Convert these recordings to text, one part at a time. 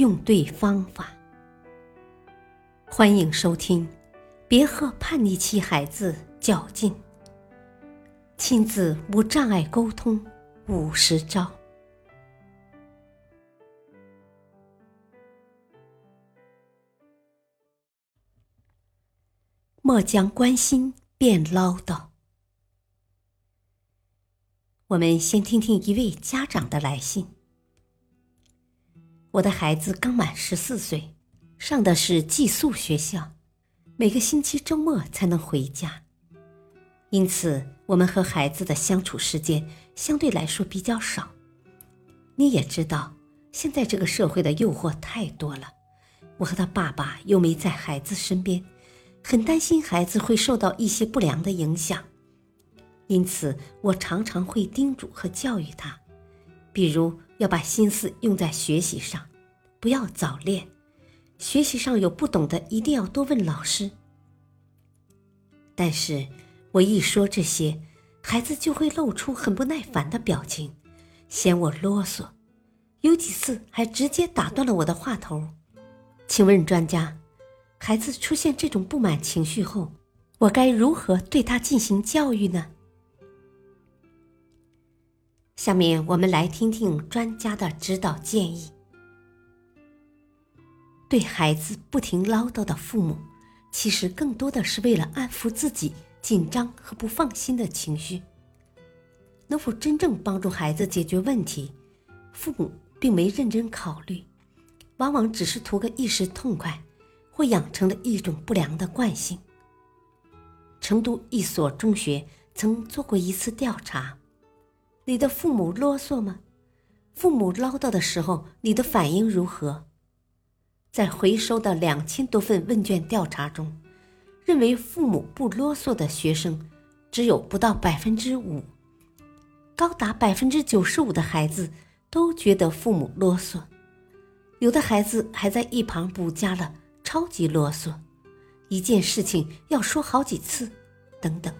用对方法。欢迎收听，别和叛逆期孩子较劲。亲子无障碍沟通五十招。莫将关心变唠叨。我们先听听一位家长的来信。我的孩子刚满十四岁，上的是寄宿学校，每个星期周末才能回家，因此我们和孩子的相处时间相对来说比较少。你也知道，现在这个社会的诱惑太多了，我和他爸爸又没在孩子身边，很担心孩子会受到一些不良的影响，因此我常常会叮嘱和教育他，比如。要把心思用在学习上，不要早恋。学习上有不懂的，一定要多问老师。但是，我一说这些，孩子就会露出很不耐烦的表情，嫌我啰嗦，有几次还直接打断了我的话头。请问专家，孩子出现这种不满情绪后，我该如何对他进行教育呢？下面我们来听听专家的指导建议。对孩子不停唠叨的父母，其实更多的是为了安抚自己紧张和不放心的情绪。能否真正帮助孩子解决问题，父母并没认真考虑，往往只是图个一时痛快，或养成了一种不良的惯性。成都一所中学曾做过一次调查。你的父母啰嗦吗？父母唠叨的时候，你的反应如何？在回收的两千多份问卷调查中，认为父母不啰嗦的学生只有不到百分之五，高达百分之九十五的孩子都觉得父母啰嗦，有的孩子还在一旁补加了“超级啰嗦”，一件事情要说好几次，等等。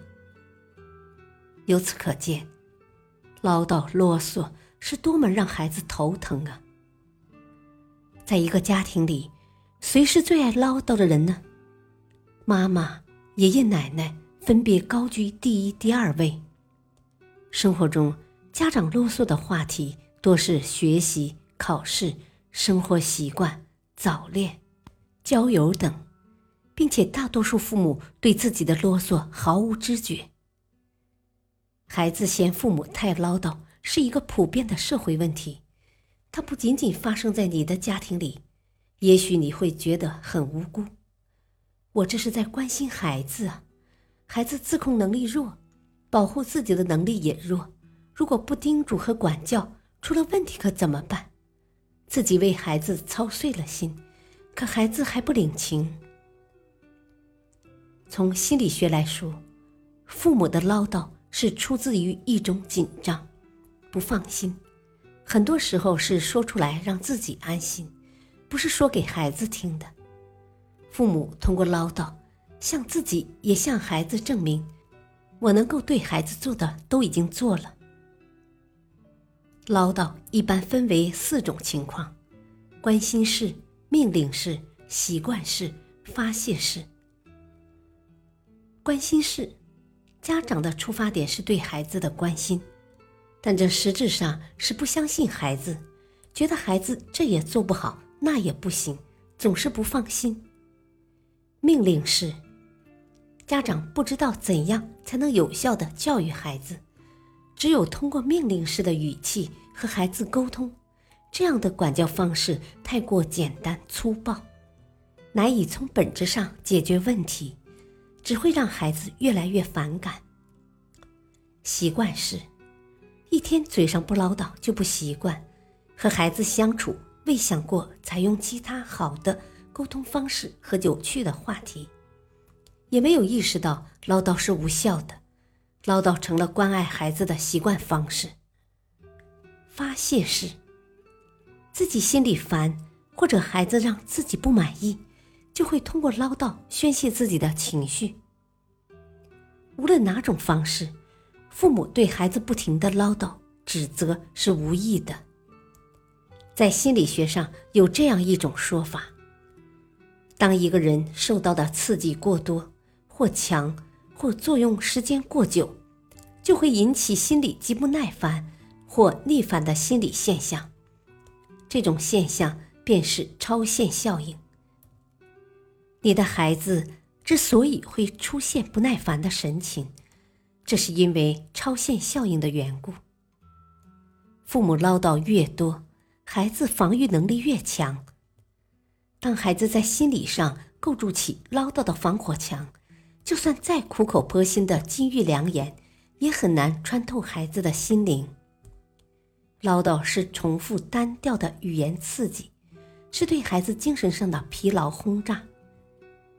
由此可见。唠叨啰嗦是多么让孩子头疼啊！在一个家庭里，谁是最爱唠叨的人呢？妈妈、爷爷奶奶分别高居第一、第二位。生活中，家长啰嗦的话题多是学习、考试、生活习惯、早恋、交友等，并且大多数父母对自己的啰嗦毫无知觉。孩子嫌父母太唠叨是一个普遍的社会问题，它不仅仅发生在你的家庭里，也许你会觉得很无辜。我这是在关心孩子啊，孩子自控能力弱，保护自己的能力也弱，如果不叮嘱和管教，出了问题可怎么办？自己为孩子操碎了心，可孩子还不领情。从心理学来说，父母的唠叨。是出自于一种紧张、不放心，很多时候是说出来让自己安心，不是说给孩子听的。父母通过唠叨，向自己也向孩子证明，我能够对孩子做的都已经做了。唠叨一般分为四种情况：关心式、命令式、习惯式、发泄式。关心式。家长的出发点是对孩子的关心，但这实质上是不相信孩子，觉得孩子这也做不好，那也不行，总是不放心。命令式，家长不知道怎样才能有效的教育孩子，只有通过命令式的语气和孩子沟通，这样的管教方式太过简单粗暴，难以从本质上解决问题。只会让孩子越来越反感。习惯是，一天嘴上不唠叨就不习惯，和孩子相处未想过采用其他好的沟通方式和有趣的话题，也没有意识到唠叨是无效的，唠叨成了关爱孩子的习惯方式。发泄式，自己心里烦，或者孩子让自己不满意，就会通过唠叨宣泄自己的情绪。无论哪种方式，父母对孩子不停的唠叨、指责是无益的。在心理学上有这样一种说法：当一个人受到的刺激过多、或强、或作用时间过久，就会引起心理极不耐烦或逆反的心理现象。这种现象便是超限效应。你的孩子之所以会出现不耐烦的神情，这是因为超限效应的缘故。父母唠叨越多。孩子防御能力越强，当孩子在心理上构筑起唠叨的防火墙，就算再苦口婆心的金玉良言，也很难穿透孩子的心灵。唠叨是重复单调的语言刺激，是对孩子精神上的疲劳轰炸。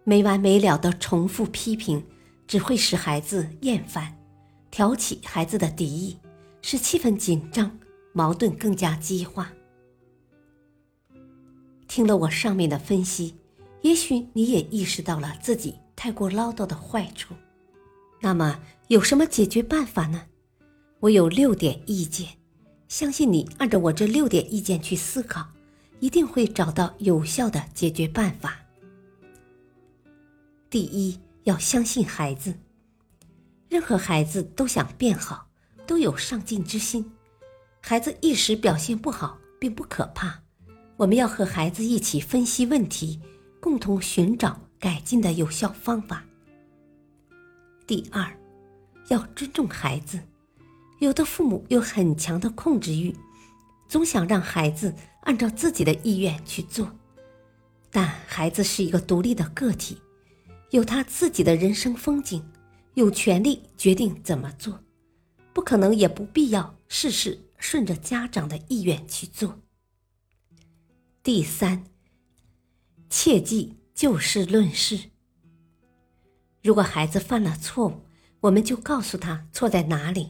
没完没了的重复批评，只会使孩子厌烦，挑起孩子的敌意，使气氛紧张，矛盾更加激化。听了我上面的分析，也许你也意识到了自己太过唠叨的坏处。那么有什么解决办法呢？我有六点意见，相信你按照我这六点意见去思考，一定会找到有效的解决办法。第一，要相信孩子，任何孩子都想变好，都有上进之心。孩子一时表现不好，并不可怕。我们要和孩子一起分析问题，共同寻找改进的有效方法。第二，要尊重孩子。有的父母有很强的控制欲，总想让孩子按照自己的意愿去做。但孩子是一个独立的个体，有他自己的人生风景，有权利决定怎么做，不可能也不必要事事顺着家长的意愿去做。第三，切记就事论事。如果孩子犯了错误，我们就告诉他错在哪里；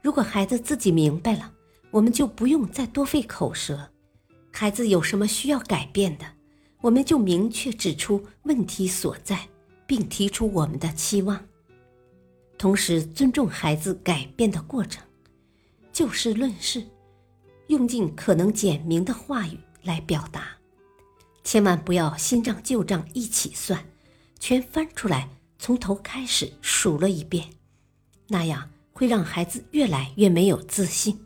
如果孩子自己明白了，我们就不用再多费口舌。孩子有什么需要改变的，我们就明确指出问题所在，并提出我们的期望，同时尊重孩子改变的过程。就事论事，用尽可能简明的话语。来表达，千万不要新账旧账一起算，全翻出来从头开始数了一遍，那样会让孩子越来越没有自信。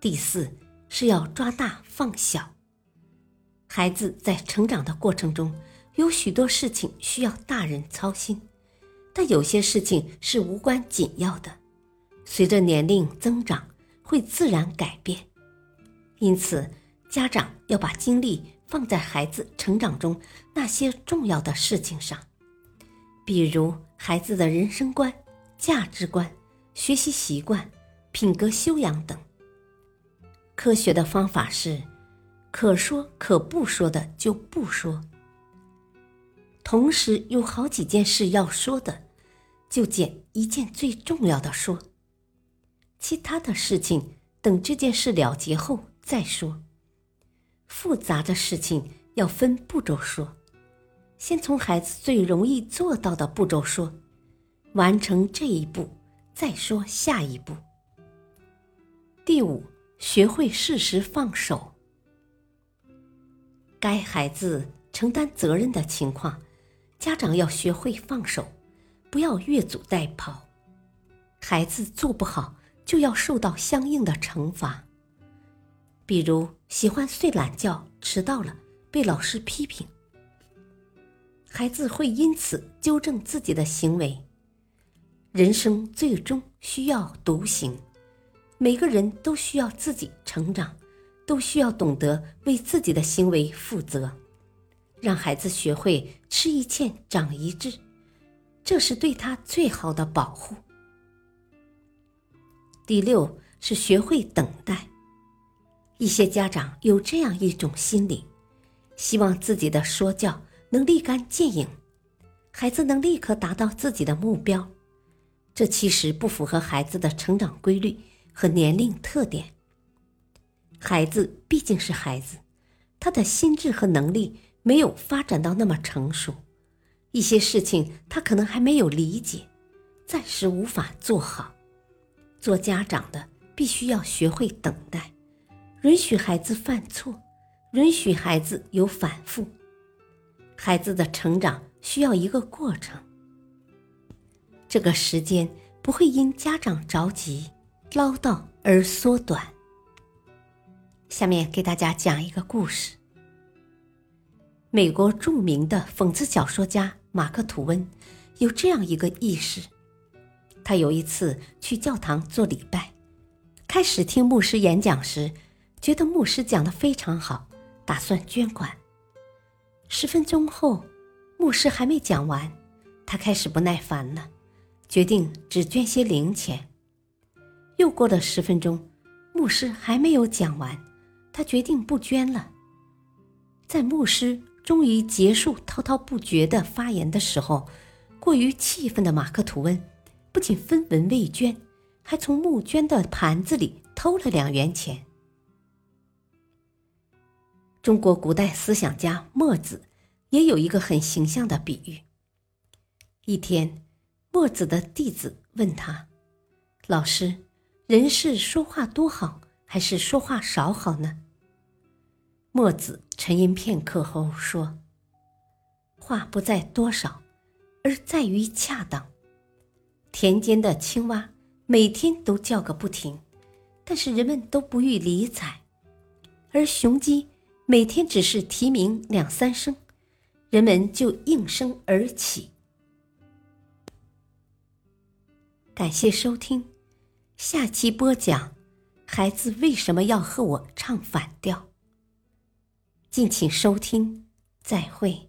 第四是要抓大放小，孩子在成长的过程中，有许多事情需要大人操心，但有些事情是无关紧要的，随着年龄增长会自然改变。因此，家长要把精力放在孩子成长中那些重要的事情上，比如孩子的人生观、价值观、学习习惯、品格修养等。科学的方法是，可说可不说的就不说。同时有好几件事要说的，就捡一件最重要的说，其他的事情等这件事了结后。再说，复杂的事情要分步骤说，先从孩子最容易做到的步骤说，完成这一步，再说下一步。第五，学会适时放手。该孩子承担责任的情况，家长要学会放手，不要越俎代庖。孩子做不好，就要受到相应的惩罚。比如喜欢睡懒觉、迟到了被老师批评，孩子会因此纠正自己的行为。人生最终需要独行，每个人都需要自己成长，都需要懂得为自己的行为负责。让孩子学会吃一堑长一智，这是对他最好的保护。第六是学会等待。一些家长有这样一种心理，希望自己的说教能立竿见影，孩子能立刻达到自己的目标。这其实不符合孩子的成长规律和年龄特点。孩子毕竟是孩子，他的心智和能力没有发展到那么成熟，一些事情他可能还没有理解，暂时无法做好。做家长的必须要学会等待。允许孩子犯错，允许孩子有反复。孩子的成长需要一个过程，这个时间不会因家长着急唠叨而缩短。下面给大家讲一个故事。美国著名的讽刺小说家马克·吐温有这样一个意识：他有一次去教堂做礼拜，开始听牧师演讲时。觉得牧师讲的非常好，打算捐款。十分钟后，牧师还没讲完，他开始不耐烦了，决定只捐些零钱。又过了十分钟，牧师还没有讲完，他决定不捐了。在牧师终于结束滔滔不绝的发言的时候，过于气愤的马克吐温不仅分文未捐，还从募捐的盘子里偷了两元钱。中国古代思想家墨子也有一个很形象的比喻。一天，墨子的弟子问他：“老师，人是说话多好，还是说话少好呢？”墨子沉吟片刻后说：“话不在多少，而在于恰当。田间的青蛙每天都叫个不停，但是人们都不予理睬，而雄鸡。”每天只是啼鸣两三声，人们就应声而起。感谢收听，下期播讲：孩子为什么要和我唱反调？敬请收听，再会。